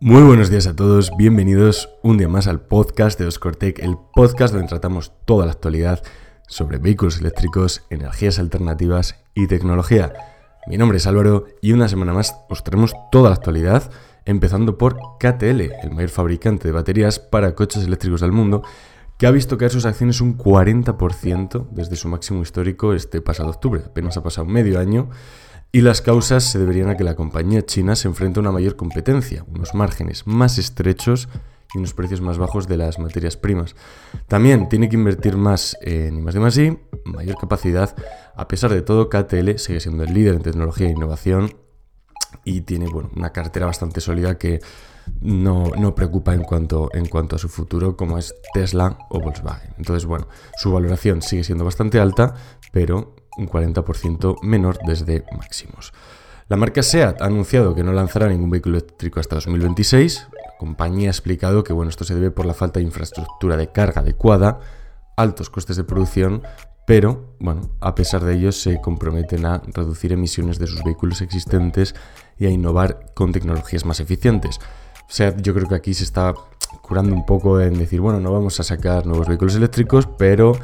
Muy buenos días a todos, bienvenidos un día más al podcast de Oscortec, el podcast donde tratamos toda la actualidad sobre vehículos eléctricos, energías alternativas y tecnología. Mi nombre es Álvaro y una semana más os traemos toda la actualidad, empezando por KTL, el mayor fabricante de baterías para coches eléctricos del mundo, que ha visto caer sus acciones un 40% desde su máximo histórico este pasado octubre. Apenas ha pasado medio año y las causas se deberían a que la compañía china se enfrenta a una mayor competencia, unos márgenes más estrechos y unos precios más bajos de las materias primas. También tiene que invertir más en I más I, mayor capacidad. A pesar de todo, KTL sigue siendo el líder en tecnología e innovación y tiene bueno, una cartera bastante sólida que no, no, preocupa en cuanto, en cuanto a su futuro como es Tesla o Volkswagen. Entonces, bueno, su valoración sigue siendo bastante alta, pero un 40% menor desde máximos. La marca SEAT ha anunciado que no lanzará ningún vehículo eléctrico hasta 2026. La compañía ha explicado que bueno, esto se debe por la falta de infraestructura de carga adecuada, altos costes de producción, pero bueno, a pesar de ello se comprometen a reducir emisiones de sus vehículos existentes y a innovar con tecnologías más eficientes. SEAT yo creo que aquí se está curando un poco en decir, bueno, no vamos a sacar nuevos vehículos eléctricos, pero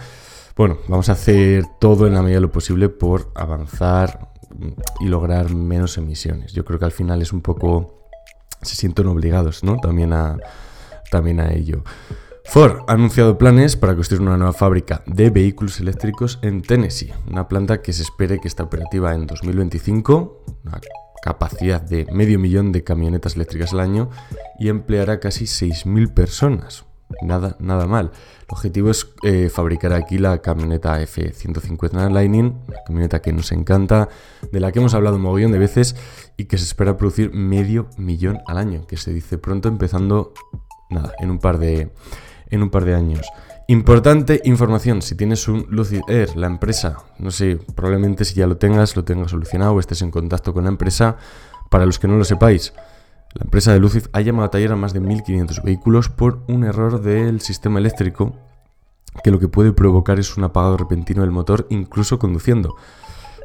bueno, vamos a hacer todo en la medida de lo posible por avanzar y lograr menos emisiones. Yo creo que al final es un poco... se sienten obligados, ¿no? También a, también a ello. Ford ha anunciado planes para construir una nueva fábrica de vehículos eléctricos en Tennessee, una planta que se espere que esté operativa en 2025, una capacidad de medio millón de camionetas eléctricas al año y empleará casi 6.000 personas. Nada, nada mal. El objetivo es eh, fabricar aquí la camioneta F-150 Lightning, una camioneta que nos encanta, de la que hemos hablado un mogollón de veces y que se espera producir medio millón al año, que se dice pronto empezando, nada, en un par de, en un par de años. Importante información, si tienes un Lucid Air, la empresa, no sé, probablemente si ya lo tengas, lo tengas solucionado o estés en contacto con la empresa, para los que no lo sepáis, la empresa de Lucid ha llamado a taller a más de 1.500 vehículos por un error del sistema eléctrico que lo que puede provocar es un apagado repentino del motor incluso conduciendo.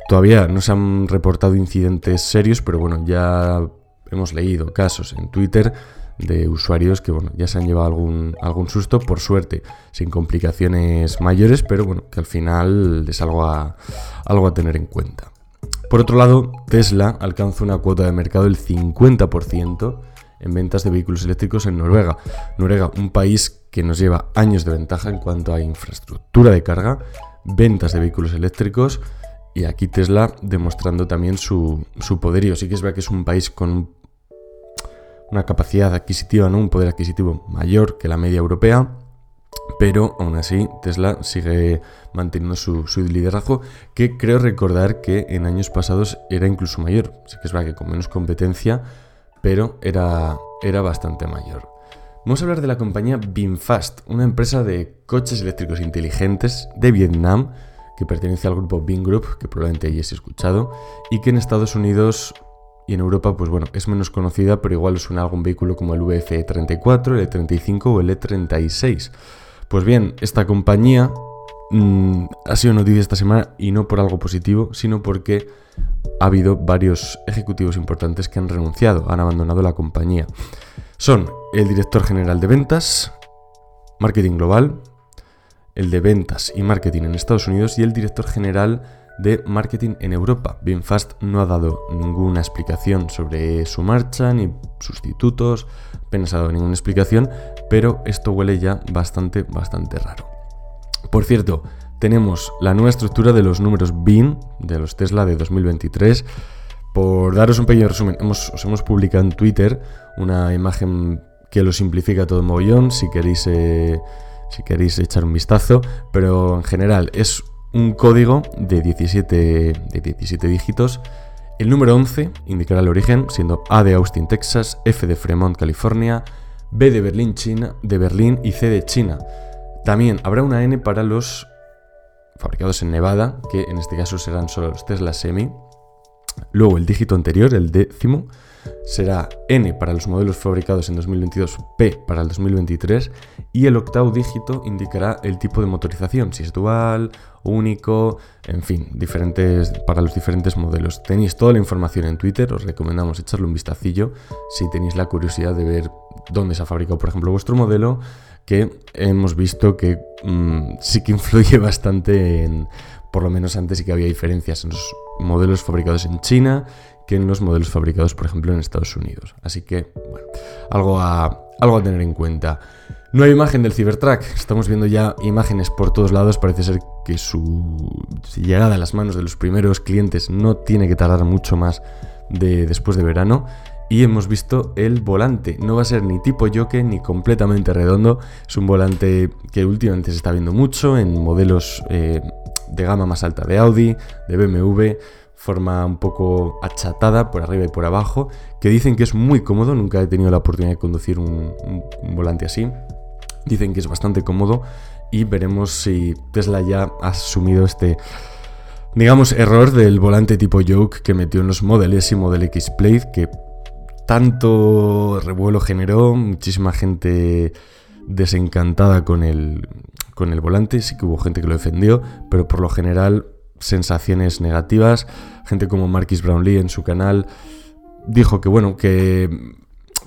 Todavía no se han reportado incidentes serios, pero bueno, ya hemos leído casos en Twitter de usuarios que bueno, ya se han llevado algún, algún susto, por suerte, sin complicaciones mayores, pero bueno, que al final es algo a, algo a tener en cuenta. Por otro lado, Tesla alcanza una cuota de mercado del 50% en ventas de vehículos eléctricos en Noruega. Noruega, un país que nos lleva años de ventaja en cuanto a infraestructura de carga, ventas de vehículos eléctricos y aquí Tesla demostrando también su, su poderío. Sí que es verdad que es un país con una capacidad adquisitiva, ¿no? un poder adquisitivo mayor que la media europea, pero aún así Tesla sigue manteniendo su, liderazgo, que creo recordar que en años pasados era incluso mayor. Sí que es verdad que con menos competencia, pero era, era bastante mayor. Vamos a hablar de la compañía Binfast, una empresa de coches eléctricos inteligentes de Vietnam que pertenece al grupo Bin Group, que probablemente hayáis escuchado, y que en Estados Unidos y en Europa, pues bueno, es menos conocida, pero igual suena algún vehículo como el VF34, el E35 o el E36. Pues bien, esta compañía mm, ha sido noticia esta semana y no por algo positivo, sino porque ha habido varios ejecutivos importantes que han renunciado, han abandonado la compañía. Son el director general de ventas, marketing global, el de ventas y marketing en Estados Unidos y el director general de marketing en Europa. Binfast no ha dado ninguna explicación sobre su marcha ni sustitutos, apenas ha dado ninguna explicación, pero esto huele ya bastante, bastante raro. Por cierto, tenemos la nueva estructura de los números BIN de los Tesla de 2023. Por daros un pequeño resumen, os hemos publicado en Twitter una imagen que lo simplifica todo mogollón, si queréis, eh, si queréis echar un vistazo, pero en general es un código de 17, de 17 dígitos. El número 11 indicará el origen, siendo A de Austin, Texas, F de Fremont, California, B de Berlín, China, de Berlín y C de China. También habrá una N para los fabricados en Nevada, que en este caso serán solo los Tesla Semi. Luego el dígito anterior, el décimo, será N para los modelos fabricados en 2022, P para el 2023 y el octavo dígito indicará el tipo de motorización, si es dual, único, en fin, diferentes para los diferentes modelos. Tenéis toda la información en Twitter, os recomendamos echarle un vistacillo si tenéis la curiosidad de ver dónde se ha fabricado, por ejemplo, vuestro modelo, que hemos visto que mm, sí que influye bastante en, por lo menos antes sí que había diferencias en los modelos fabricados en China que en los modelos fabricados, por ejemplo, en Estados Unidos. Así que, bueno, algo a, algo a tener en cuenta. No hay imagen del Cybertruck, estamos viendo ya imágenes por todos lados, parece ser que su llegada a las manos de los primeros clientes no tiene que tardar mucho más de después de verano. Y hemos visto el volante, no va a ser ni tipo yoke ni completamente redondo, es un volante que últimamente se está viendo mucho en modelos eh, de gama más alta de Audi, de BMW, forma un poco achatada por arriba y por abajo, que dicen que es muy cómodo, nunca he tenido la oportunidad de conducir un, volante así, dicen que es bastante cómodo y veremos si Tesla ya ha asumido este, digamos, error del volante tipo yoke que metió en los Model S y Model X Plate, que tanto revuelo generó, muchísima gente desencantada con el, con el volante, sí que hubo gente que lo defendió, pero por lo general sensaciones negativas. Gente como Marquis Brownlee en su canal dijo que, bueno, que,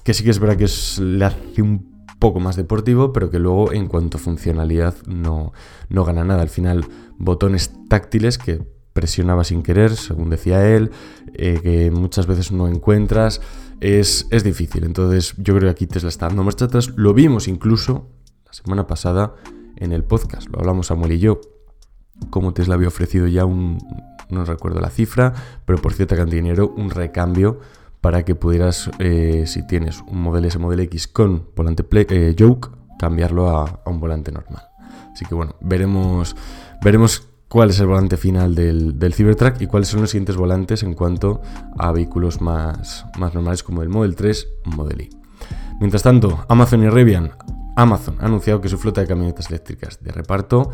que sí que es verdad que le hace un poco más deportivo, pero que luego en cuanto a funcionalidad no, no gana nada. Al final, botones táctiles que presionaba sin querer, según decía él, eh, que muchas veces no encuentras, es, es, difícil. Entonces yo creo que aquí Tesla está dando marcha atrás. Lo vimos incluso la semana pasada en el podcast, lo hablamos Samuel y yo, como Tesla había ofrecido ya un, no recuerdo la cifra, pero por cierta cantidad de dinero, un recambio para que pudieras, eh, si tienes un Model S, Model X con volante play, eh, Yoke, cambiarlo a, un volante normal. Así que bueno, veremos, veremos cuál es el volante final del, del, Cybertruck y cuáles son los siguientes volantes en cuanto a vehículos más, más normales como el Model 3 Model Y. Mientras tanto, Amazon y Rivian. Amazon ha anunciado que su flota de camionetas eléctricas de reparto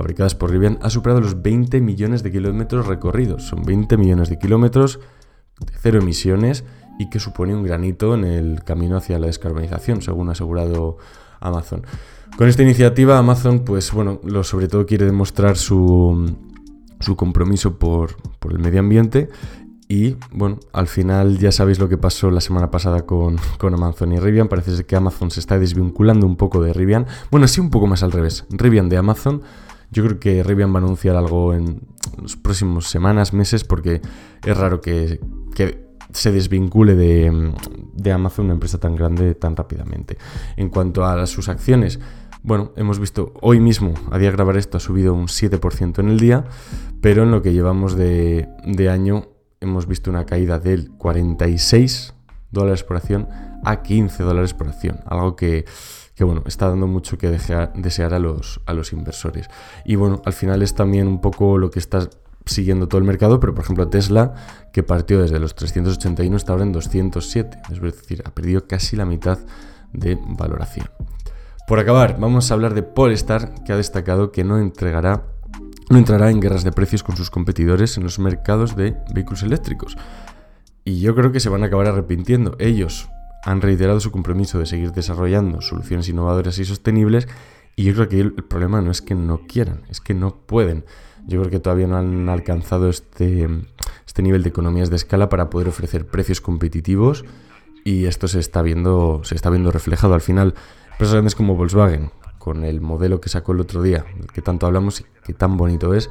fabricadas por Rivian, ha superado los 20 millones de kilómetros recorridos. Son 20 millones de kilómetros de cero emisiones y que supone un granito en el camino hacia la descarbonización, según ha asegurado Amazon. Con esta iniciativa, Amazon, pues bueno, sobre todo quiere demostrar su, su compromiso por, el medio ambiente. Y bueno, al final ya sabéis lo que pasó la semana pasada con, con Amazon y Rivian. Parece que Amazon se está desvinculando un poco de Rivian. Bueno, sí, un poco más al revés. Rivian de Amazon yo creo que Rivian va a anunciar algo en las próximas semanas, meses, porque es raro que, se desvincule de, de, Amazon, una empresa tan grande, tan rápidamente. En cuanto a sus acciones, bueno, hemos visto hoy mismo, a día de grabar esto, ha subido un 7% en el día, pero en lo que llevamos de, de año hemos visto una caída del 46 dólares por acción a 15 dólares por acción, algo que que bueno, está dando mucho que desear a los, a los inversores. Y bueno, al final es también un poco lo que está siguiendo todo el mercado, pero por ejemplo Tesla, que partió desde los 381, está ahora en 207, es decir, ha perdido casi la mitad de valoración. Por acabar, vamos a hablar de Polestar, que ha destacado que no entregará no entrará en guerras de precios con sus competidores en los mercados de vehículos eléctricos. Y yo creo que se van a acabar arrepintiendo. Ellos, han reiterado su compromiso de seguir desarrollando soluciones innovadoras y sostenibles y yo creo que el problema no es que no quieran, es que no pueden. Yo creo que todavía no han alcanzado este, este nivel de economías de escala para poder ofrecer precios competitivos y esto se está viendo, se está viendo reflejado al final. Empresas grandes como Volkswagen, con el modelo que sacó el otro día, del que tanto hablamos y que tan bonito es,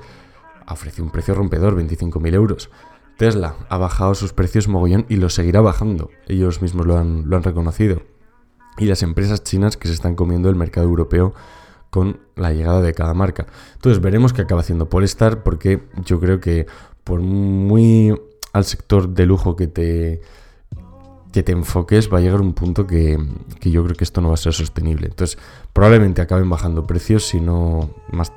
ofrece un precio rompedor, 25.000 euros. Tesla ha bajado sus precios mogollón y lo seguirá bajando. Ellos mismos lo han, lo han reconocido. Y las empresas chinas que se están comiendo el mercado europeo con la llegada de cada marca. Entonces veremos qué acaba haciendo Polestar porque yo creo que por muy al sector de lujo que te, que te enfoques va a llegar un punto que, que, yo creo que esto no va a ser sostenible. Entonces probablemente acaben bajando precios, si no más,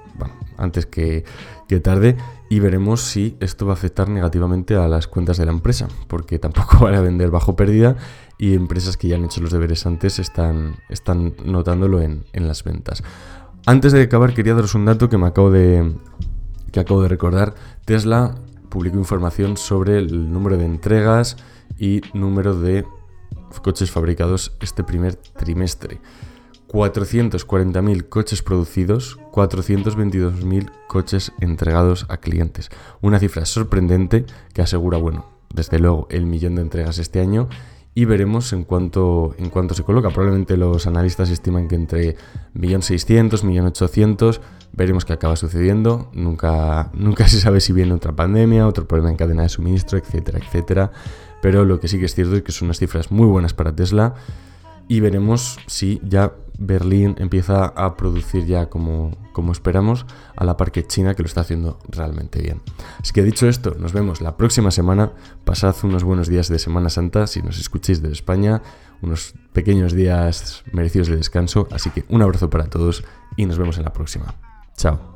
antes que, que tarde y veremos si esto va a afectar negativamente a las cuentas de la empresa, porque tampoco van a vender bajo pérdida y empresas que ya han hecho los deberes antes están, están notándolo en, las ventas. Antes de acabar quería daros un dato que me acabo de, que acabo de recordar. Tesla publicó información sobre el número de entregas y número de coches fabricados este primer trimestre. 440.000 coches producidos, 422.000 coches entregados a clientes. Una cifra sorprendente que asegura, bueno, desde luego el millón de entregas este año y veremos en cuánto, en cuánto se coloca. Probablemente los analistas estiman que entre 1.600.000, 1.800.000, veremos qué acaba sucediendo. Nunca, nunca se sabe si viene otra pandemia, otro problema en cadena de suministro, etcétera, etcétera. Pero lo que sí que es cierto es que son unas cifras muy buenas para Tesla y veremos si ya Berlín empieza a producir ya como, como esperamos, a la par que China que lo está haciendo realmente bien. Así que dicho esto, nos vemos la próxima semana. Pasad unos buenos días de Semana Santa si nos escuchéis de España, unos pequeños días merecidos de descanso. Así que un abrazo para todos y nos vemos en la próxima. Chao.